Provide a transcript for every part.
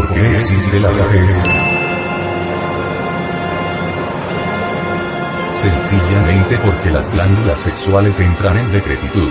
¿Por qué existe la vejez? Sencillamente porque las glándulas sexuales entran en decrepitud.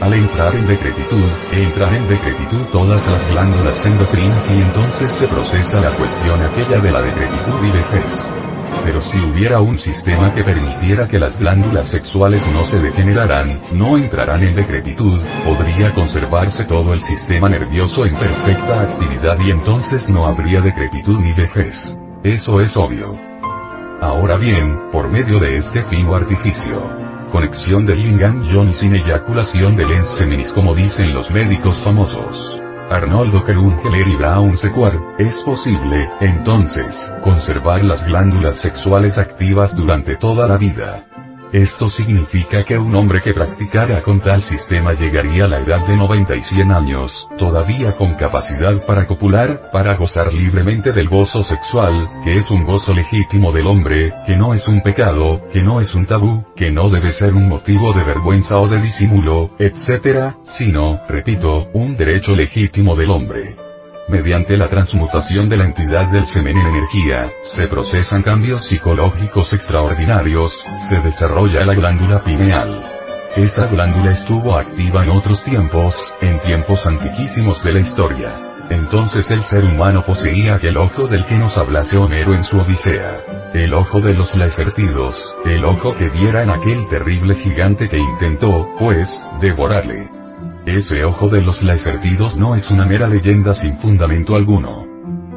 Al entrar en decrepitud, entran en decrepitud todas las glándulas endocrinas y entonces se procesa la cuestión aquella de la decrepitud y vejez. Pero si hubiera un sistema que permitiera que las glándulas sexuales no se degeneraran, no entrarán en decrepitud, podría conservarse todo el sistema nervioso en perfecta actividad y entonces no habría decrepitud ni vejez. Eso es obvio. Ahora bien, por medio de este fino artificio, conexión de Lingam John sin eyaculación de lens seminis como dicen los médicos famosos. Arnoldo Kerungeler y Brown Sequard, es posible, entonces, conservar las glándulas sexuales activas durante toda la vida. Esto significa que un hombre que practicara con tal sistema llegaría a la edad de 90 y 100 años, todavía con capacidad para copular, para gozar libremente del gozo sexual, que es un gozo legítimo del hombre, que no es un pecado, que no es un tabú, que no debe ser un motivo de vergüenza o de disimulo, etc., sino, repito, un derecho legítimo del hombre. Mediante la transmutación de la entidad del semen en energía, se procesan cambios psicológicos extraordinarios, se desarrolla la glándula pineal. Esa glándula estuvo activa en otros tiempos, en tiempos antiquísimos de la historia. Entonces el ser humano poseía aquel ojo del que nos hablase Homero en su Odisea. El ojo de los lacertidos, el ojo que viera en aquel terrible gigante que intentó, pues, devorarle. Ese ojo de los lacertidos no es una mera leyenda sin fundamento alguno.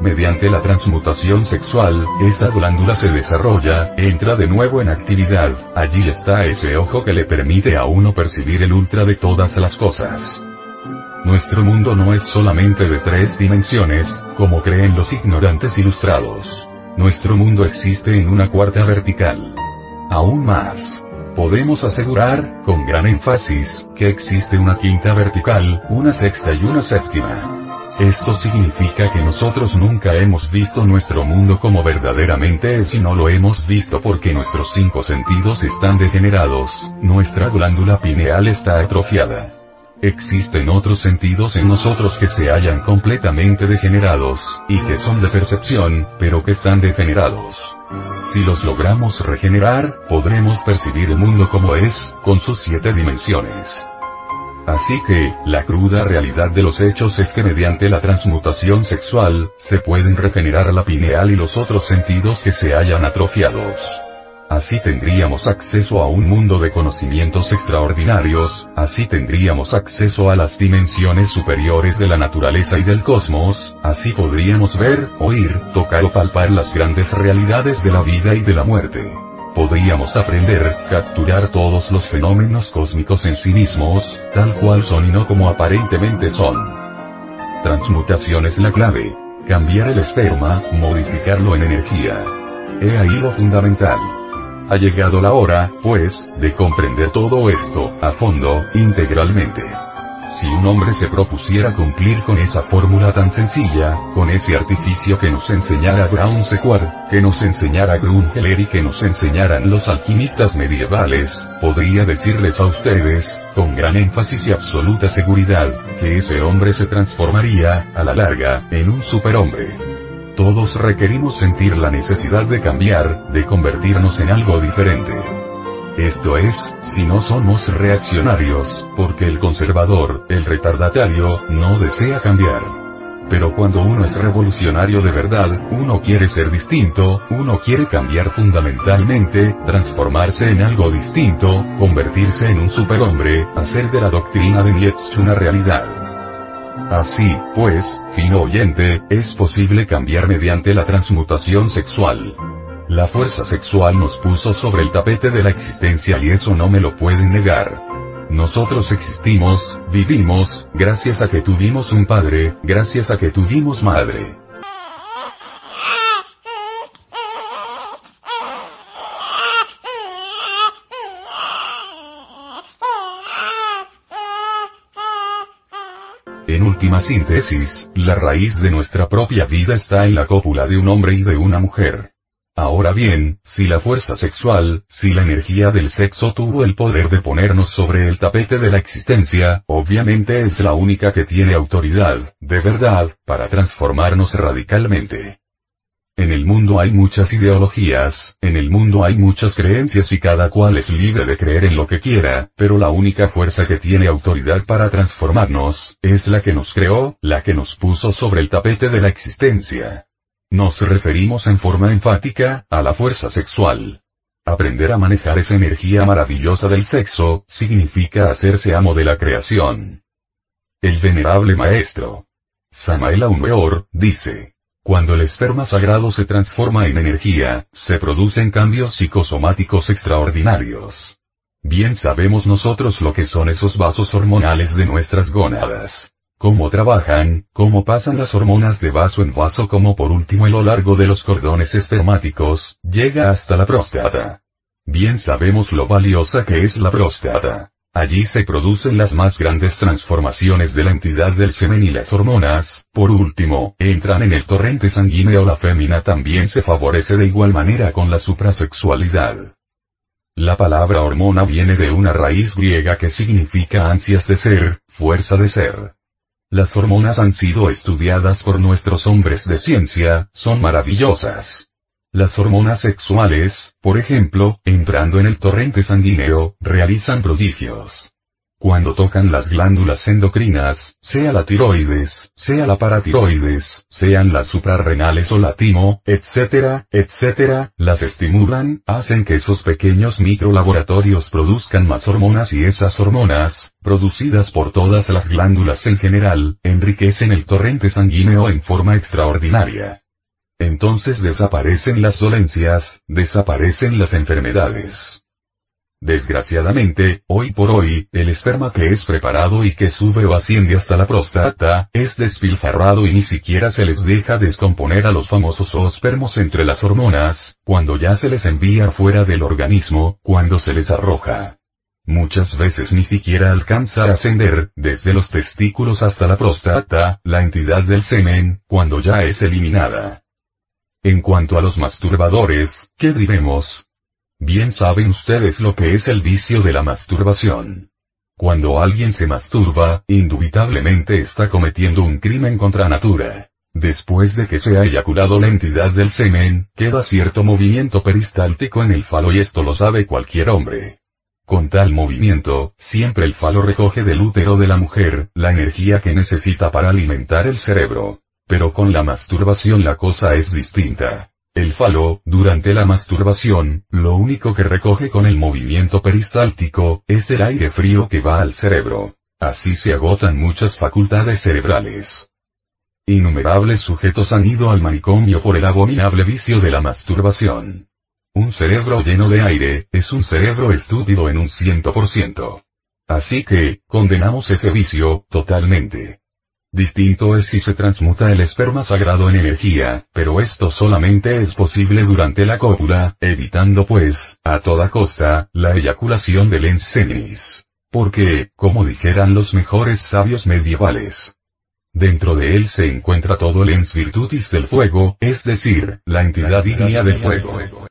Mediante la transmutación sexual, esa glándula se desarrolla, entra de nuevo en actividad, allí está ese ojo que le permite a uno percibir el ultra de todas las cosas. Nuestro mundo no es solamente de tres dimensiones, como creen los ignorantes ilustrados. Nuestro mundo existe en una cuarta vertical. Aún más. Podemos asegurar, con gran énfasis, que existe una quinta vertical, una sexta y una séptima. Esto significa que nosotros nunca hemos visto nuestro mundo como verdaderamente es y no lo hemos visto porque nuestros cinco sentidos están degenerados, nuestra glándula pineal está atrofiada. Existen otros sentidos en nosotros que se hallan completamente degenerados, y que son de percepción, pero que están degenerados. Si los logramos regenerar, podremos percibir el mundo como es, con sus siete dimensiones. Así que, la cruda realidad de los hechos es que mediante la transmutación sexual, se pueden regenerar la pineal y los otros sentidos que se hayan atrofiados. Así tendríamos acceso a un mundo de conocimientos extraordinarios, así tendríamos acceso a las dimensiones superiores de la naturaleza y del cosmos, así podríamos ver, oír, tocar o palpar las grandes realidades de la vida y de la muerte. Podríamos aprender, capturar todos los fenómenos cósmicos en sí mismos, tal cual son y no como aparentemente son. Transmutación es la clave. Cambiar el esperma, modificarlo en energía. He ahí lo fundamental. Ha llegado la hora, pues, de comprender todo esto, a fondo, integralmente. Si un hombre se propusiera cumplir con esa fórmula tan sencilla, con ese artificio que nos enseñara Brown Sequard, que nos enseñara Grungeler y que nos enseñaran los alquimistas medievales, podría decirles a ustedes, con gran énfasis y absoluta seguridad, que ese hombre se transformaría, a la larga, en un superhombre. Todos requerimos sentir la necesidad de cambiar, de convertirnos en algo diferente. Esto es, si no somos reaccionarios, porque el conservador, el retardatario, no desea cambiar. Pero cuando uno es revolucionario de verdad, uno quiere ser distinto, uno quiere cambiar fundamentalmente, transformarse en algo distinto, convertirse en un superhombre, hacer de la doctrina de Nietzsche una realidad. Así, pues, fino oyente, es posible cambiar mediante la transmutación sexual. La fuerza sexual nos puso sobre el tapete de la existencia y eso no me lo pueden negar. Nosotros existimos, vivimos, gracias a que tuvimos un padre, gracias a que tuvimos madre. En última síntesis, la raíz de nuestra propia vida está en la cópula de un hombre y de una mujer. Ahora bien, si la fuerza sexual, si la energía del sexo tuvo el poder de ponernos sobre el tapete de la existencia, obviamente es la única que tiene autoridad, de verdad, para transformarnos radicalmente. En el mundo hay muchas ideologías, en el mundo hay muchas creencias y cada cual es libre de creer en lo que quiera, pero la única fuerza que tiene autoridad para transformarnos, es la que nos creó, la que nos puso sobre el tapete de la existencia. Nos referimos en forma enfática, a la fuerza sexual. Aprender a manejar esa energía maravillosa del sexo, significa hacerse amo de la creación. El venerable maestro. Samael Aumeor, dice. Cuando el esperma sagrado se transforma en energía, se producen cambios psicosomáticos extraordinarios. Bien sabemos nosotros lo que son esos vasos hormonales de nuestras gónadas cómo trabajan, cómo pasan las hormonas de vaso en vaso como por último a lo largo de los cordones espermáticos, llega hasta la próstata. Bien sabemos lo valiosa que es la próstata. Allí se producen las más grandes transformaciones de la entidad del semen y las hormonas, por último, entran en el torrente sanguíneo la fémina también se favorece de igual manera con la suprasexualidad. La palabra hormona viene de una raíz griega que significa ansias de ser, fuerza de ser. Las hormonas han sido estudiadas por nuestros hombres de ciencia, son maravillosas. Las hormonas sexuales, por ejemplo, entrando en el torrente sanguíneo, realizan prodigios. Cuando tocan las glándulas endocrinas, sea la tiroides, sea la paratiroides, sean las suprarrenales o la timo, etcétera, etcétera, las estimulan, hacen que esos pequeños microlaboratorios produzcan más hormonas y esas hormonas, producidas por todas las glándulas en general, enriquecen el torrente sanguíneo en forma extraordinaria. Entonces desaparecen las dolencias, desaparecen las enfermedades. Desgraciadamente, hoy por hoy, el esperma que es preparado y que sube o asciende hasta la próstata, es despilfarrado y ni siquiera se les deja descomponer a los famosos ospermos entre las hormonas, cuando ya se les envía fuera del organismo, cuando se les arroja. Muchas veces ni siquiera alcanza a ascender, desde los testículos hasta la próstata, la entidad del semen, cuando ya es eliminada. En cuanto a los masturbadores, ¿qué diremos? Bien saben ustedes lo que es el vicio de la masturbación. Cuando alguien se masturba, indubitablemente está cometiendo un crimen contra natura. Después de que se ha eyaculado la entidad del semen, queda cierto movimiento peristáltico en el falo y esto lo sabe cualquier hombre. Con tal movimiento, siempre el falo recoge del útero de la mujer, la energía que necesita para alimentar el cerebro. Pero con la masturbación la cosa es distinta. El falo, durante la masturbación, lo único que recoge con el movimiento peristáltico, es el aire frío que va al cerebro. Así se agotan muchas facultades cerebrales. Innumerables sujetos han ido al manicomio por el abominable vicio de la masturbación. Un cerebro lleno de aire, es un cerebro estúpido en un ciento por ciento. Así que, condenamos ese vicio, totalmente. Distinto es si se transmuta el esperma sagrado en energía, pero esto solamente es posible durante la cópula, evitando pues, a toda costa, la eyaculación del ens Porque, como dijeran los mejores sabios medievales, Dentro de él se encuentra todo el ens virtutis del fuego, es decir, la entidad ígnea del fuego.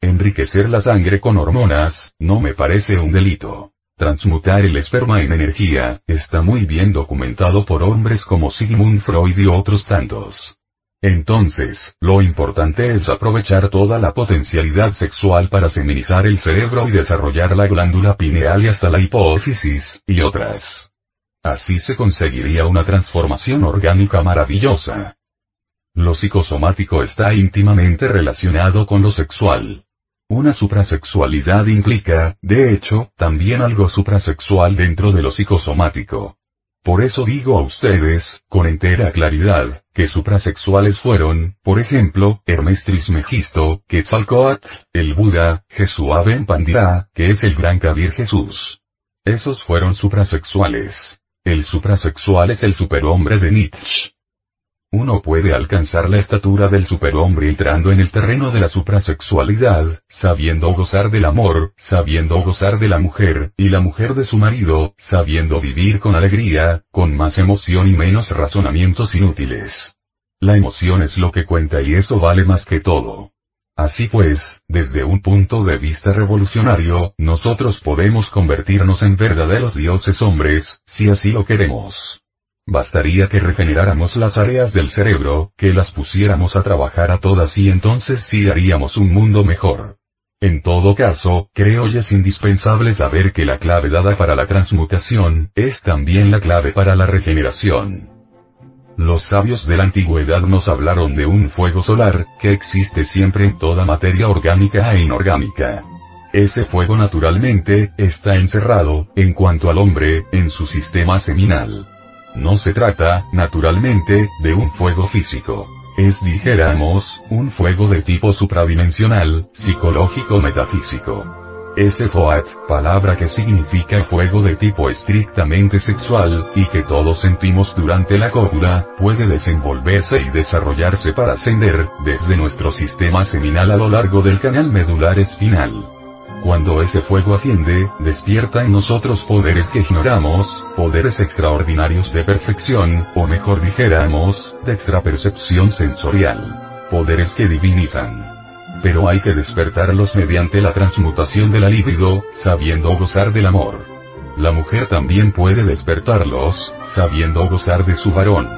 Enriquecer la sangre con hormonas, no me parece un delito. Transmutar el esperma en energía, está muy bien documentado por hombres como Sigmund Freud y otros tantos. Entonces, lo importante es aprovechar toda la potencialidad sexual para seminizar el cerebro y desarrollar la glándula pineal y hasta la hipófisis, y otras. Así se conseguiría una transformación orgánica maravillosa. Lo psicosomático está íntimamente relacionado con lo sexual. Una suprasexualidad implica, de hecho, también algo suprasexual dentro de lo psicosomático. Por eso digo a ustedes, con entera claridad, que suprasexuales fueron, por ejemplo, Hermes Trismegisto, Quetzalcoatl, el Buda, Jesús Ben Pandira, que es el gran Kabir Jesús. Esos fueron suprasexuales. El suprasexual es el superhombre de Nietzsche. Uno puede alcanzar la estatura del superhombre entrando en el terreno de la suprasexualidad, sabiendo gozar del amor, sabiendo gozar de la mujer, y la mujer de su marido, sabiendo vivir con alegría, con más emoción y menos razonamientos inútiles. La emoción es lo que cuenta y eso vale más que todo. Así pues, desde un punto de vista revolucionario, nosotros podemos convertirnos en verdaderos dioses hombres, si así lo queremos. Bastaría que regeneráramos las áreas del cerebro, que las pusiéramos a trabajar a todas y entonces sí haríamos un mundo mejor. En todo caso, creo y es indispensable saber que la clave dada para la transmutación, es también la clave para la regeneración. Los sabios de la antigüedad nos hablaron de un fuego solar, que existe siempre en toda materia orgánica e inorgánica. Ese fuego naturalmente, está encerrado, en cuanto al hombre, en su sistema seminal. No se trata, naturalmente, de un fuego físico. Es, dijéramos, un fuego de tipo supradimensional, psicológico-metafísico. Ese Foat, palabra que significa fuego de tipo estrictamente sexual, y que todos sentimos durante la cópula, puede desenvolverse y desarrollarse para ascender, desde nuestro sistema seminal a lo largo del canal medular espinal. Cuando ese fuego asciende, despierta en nosotros poderes que ignoramos, poderes extraordinarios de perfección, o mejor dijéramos, de extrapercepción sensorial. Poderes que divinizan. Pero hay que despertarlos mediante la transmutación de la libido, sabiendo gozar del amor. La mujer también puede despertarlos, sabiendo gozar de su varón.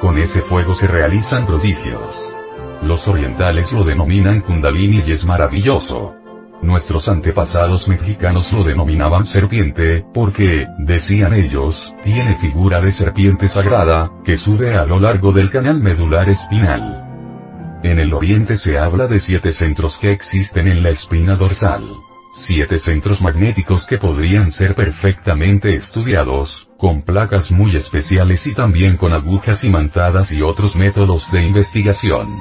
Con ese fuego se realizan prodigios. Los orientales lo denominan kundalini y es maravilloso. Nuestros antepasados mexicanos lo denominaban serpiente, porque, decían ellos, tiene figura de serpiente sagrada, que sube a lo largo del canal medular espinal. En el oriente se habla de siete centros que existen en la espina dorsal. Siete centros magnéticos que podrían ser perfectamente estudiados, con placas muy especiales y también con agujas imantadas y otros métodos de investigación.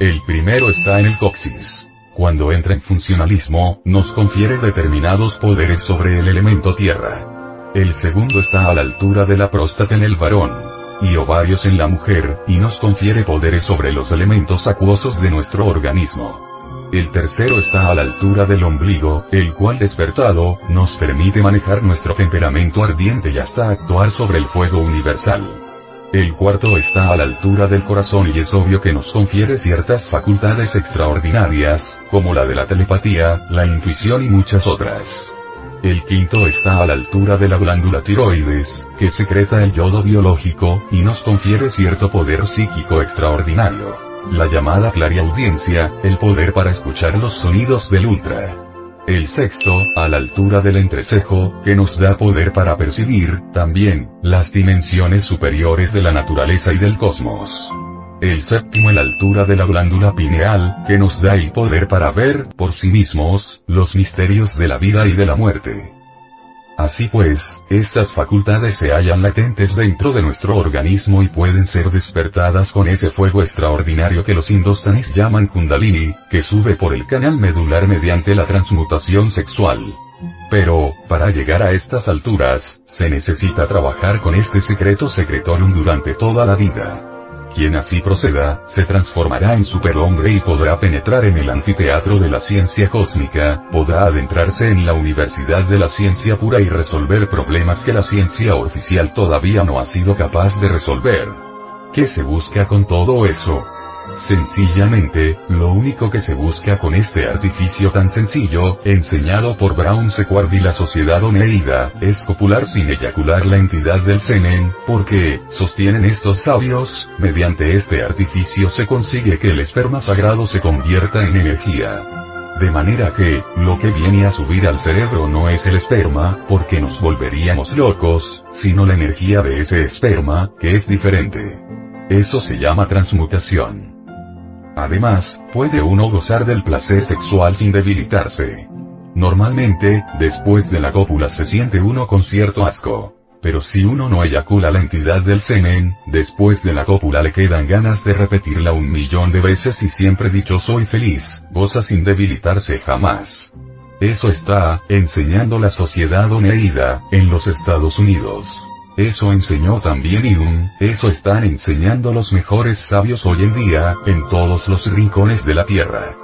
El primero está en el coxis cuando entra en funcionalismo, nos confiere determinados poderes sobre el elemento tierra. El segundo está a la altura de la próstata en el varón y ovarios en la mujer, y nos confiere poderes sobre los elementos acuosos de nuestro organismo. El tercero está a la altura del ombligo, el cual despertado, nos permite manejar nuestro temperamento ardiente y hasta actuar sobre el fuego universal. El cuarto está a la altura del corazón y es obvio que nos confiere ciertas facultades extraordinarias, como la de la telepatía, la intuición y muchas otras. El quinto está a la altura de la glándula tiroides, que secreta el yodo biológico, y nos confiere cierto poder psíquico extraordinario. La llamada clariaudiencia, el poder para escuchar los sonidos del ultra. El sexto, a la altura del entrecejo, que nos da poder para percibir, también, las dimensiones superiores de la naturaleza y del cosmos. El séptimo a la altura de la glándula pineal, que nos da el poder para ver, por sí mismos, los misterios de la vida y de la muerte. Así pues, estas facultades se hallan latentes dentro de nuestro organismo y pueden ser despertadas con ese fuego extraordinario que los indostanis llaman kundalini, que sube por el canal medular mediante la transmutación sexual. Pero, para llegar a estas alturas, se necesita trabajar con este secreto secretorium durante toda la vida. Quien así proceda, se transformará en superhombre y podrá penetrar en el anfiteatro de la ciencia cósmica, podrá adentrarse en la universidad de la ciencia pura y resolver problemas que la ciencia oficial todavía no ha sido capaz de resolver. ¿Qué se busca con todo eso? Sencillamente, lo único que se busca con este artificio tan sencillo, enseñado por Brown Sequard y la sociedad oneida, es copular sin eyacular la entidad del semen, porque, sostienen estos sabios, mediante este artificio se consigue que el esperma sagrado se convierta en energía. De manera que, lo que viene a subir al cerebro no es el esperma, porque nos volveríamos locos, sino la energía de ese esperma, que es diferente. Eso se llama transmutación. Además, puede uno gozar del placer sexual sin debilitarse. Normalmente, después de la cópula se siente uno con cierto asco. Pero si uno no eyacula la entidad del semen, después de la cópula le quedan ganas de repetirla un millón de veces y siempre dicho soy feliz, goza sin debilitarse jamás. Eso está, enseñando la sociedad oneida, en los Estados Unidos. Eso enseñó también Jung, eso están enseñando los mejores sabios hoy en día, en todos los rincones de la Tierra.